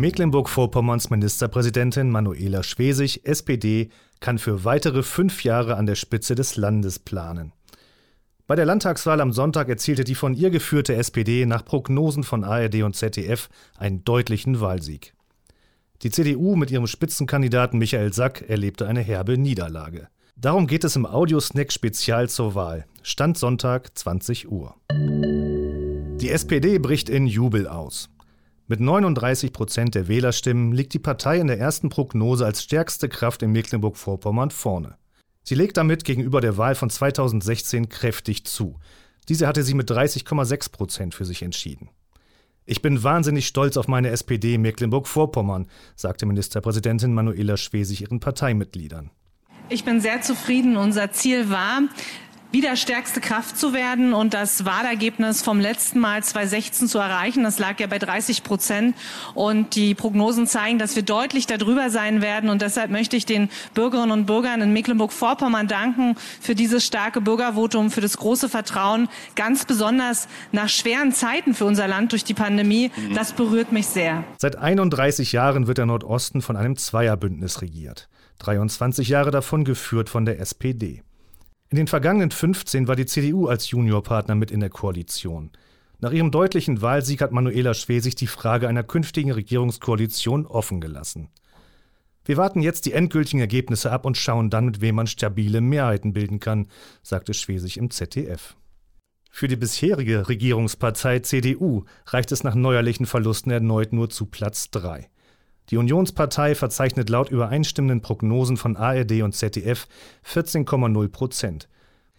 Mecklenburg-Vorpommerns Ministerpräsidentin Manuela Schwesig, SPD, kann für weitere fünf Jahre an der Spitze des Landes planen. Bei der Landtagswahl am Sonntag erzielte die von ihr geführte SPD nach Prognosen von ARD und ZDF einen deutlichen Wahlsieg. Die CDU mit ihrem Spitzenkandidaten Michael Sack erlebte eine herbe Niederlage. Darum geht es im Audiosnack Spezial zur Wahl. Stand Sonntag 20 Uhr. Die SPD bricht in Jubel aus. Mit 39 Prozent der Wählerstimmen liegt die Partei in der ersten Prognose als stärkste Kraft in Mecklenburg-Vorpommern vorne. Sie legt damit gegenüber der Wahl von 2016 kräftig zu. Diese hatte sie mit 30,6 Prozent für sich entschieden. Ich bin wahnsinnig stolz auf meine SPD Mecklenburg-Vorpommern, sagte Ministerpräsidentin Manuela Schwesig ihren Parteimitgliedern. Ich bin sehr zufrieden. Unser Ziel war, wieder stärkste Kraft zu werden und das Wahlergebnis vom letzten Mal 2016 zu erreichen. Das lag ja bei 30 Prozent und die Prognosen zeigen, dass wir deutlich darüber sein werden und deshalb möchte ich den Bürgerinnen und Bürgern in Mecklenburg-Vorpommern danken für dieses starke Bürgervotum, für das große Vertrauen, ganz besonders nach schweren Zeiten für unser Land durch die Pandemie. Mhm. Das berührt mich sehr. Seit 31 Jahren wird der Nordosten von einem Zweierbündnis regiert. 23 Jahre davon geführt von der SPD. In den vergangenen 15 war die CDU als Juniorpartner mit in der Koalition. Nach ihrem deutlichen Wahlsieg hat Manuela Schwesig die Frage einer künftigen Regierungskoalition offen gelassen. Wir warten jetzt die endgültigen Ergebnisse ab und schauen dann, mit wem man stabile Mehrheiten bilden kann, sagte Schwesig im ZDF. Für die bisherige Regierungspartei CDU reicht es nach neuerlichen Verlusten erneut nur zu Platz 3. Die Unionspartei verzeichnet laut übereinstimmenden Prognosen von ARD und ZDF 14,0 Prozent.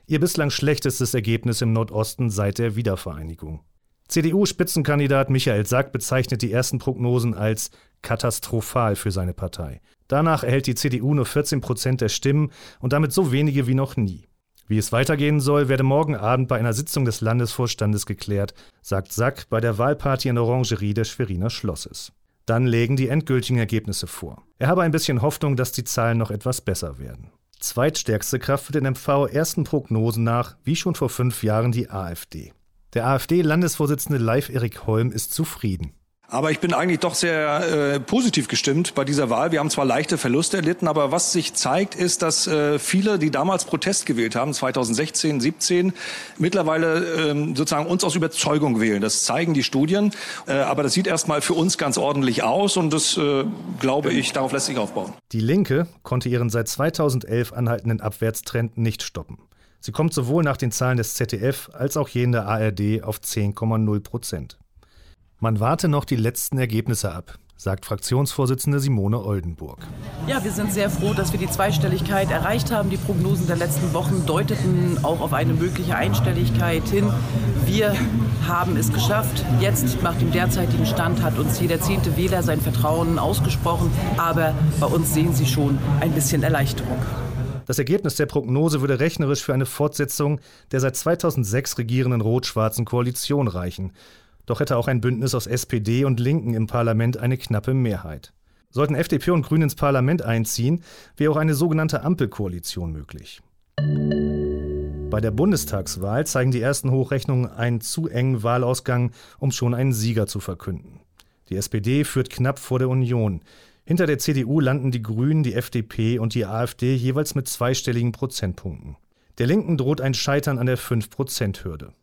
Ihr bislang schlechtestes Ergebnis im Nordosten seit der Wiedervereinigung. CDU-Spitzenkandidat Michael Sack bezeichnet die ersten Prognosen als katastrophal für seine Partei. Danach erhält die CDU nur 14 Prozent der Stimmen und damit so wenige wie noch nie. Wie es weitergehen soll, werde morgen Abend bei einer Sitzung des Landesvorstandes geklärt, sagt Sack bei der Wahlparty in Orangerie des Schweriner Schlosses. Dann legen die endgültigen Ergebnisse vor. Er habe ein bisschen Hoffnung, dass die Zahlen noch etwas besser werden. Zweitstärkste Kraft für den MV ersten Prognosen nach, wie schon vor fünf Jahren, die AfD. Der AfD-Landesvorsitzende Leif Erik Holm ist zufrieden. Aber ich bin eigentlich doch sehr äh, positiv gestimmt bei dieser Wahl. Wir haben zwar leichte Verluste erlitten, aber was sich zeigt, ist, dass äh, viele, die damals Protest gewählt haben, 2016, 17, mittlerweile ähm, sozusagen uns aus Überzeugung wählen. Das zeigen die Studien. Äh, aber das sieht erstmal für uns ganz ordentlich aus und das, äh, glaube ich, darauf lässt sich aufbauen. Die Linke konnte ihren seit 2011 anhaltenden Abwärtstrend nicht stoppen. Sie kommt sowohl nach den Zahlen des ZDF als auch jenen der ARD auf 10,0 Prozent. Man warte noch die letzten Ergebnisse ab, sagt Fraktionsvorsitzende Simone Oldenburg. Ja, wir sind sehr froh, dass wir die Zweistelligkeit erreicht haben. Die Prognosen der letzten Wochen deuteten auch auf eine mögliche Einstelligkeit hin. Wir haben es geschafft. Jetzt, nach dem derzeitigen Stand, hat uns jeder zehnte Wähler sein Vertrauen ausgesprochen. Aber bei uns sehen Sie schon ein bisschen Erleichterung. Das Ergebnis der Prognose würde rechnerisch für eine Fortsetzung der seit 2006 regierenden rot-schwarzen Koalition reichen. Doch hätte auch ein Bündnis aus SPD und Linken im Parlament eine knappe Mehrheit. Sollten FDP und Grüne ins Parlament einziehen, wäre auch eine sogenannte Ampelkoalition möglich. Bei der Bundestagswahl zeigen die ersten Hochrechnungen einen zu engen Wahlausgang, um schon einen Sieger zu verkünden. Die SPD führt knapp vor der Union. Hinter der CDU landen die Grünen, die FDP und die AfD jeweils mit zweistelligen Prozentpunkten. Der Linken droht ein Scheitern an der 5-Prozent-Hürde.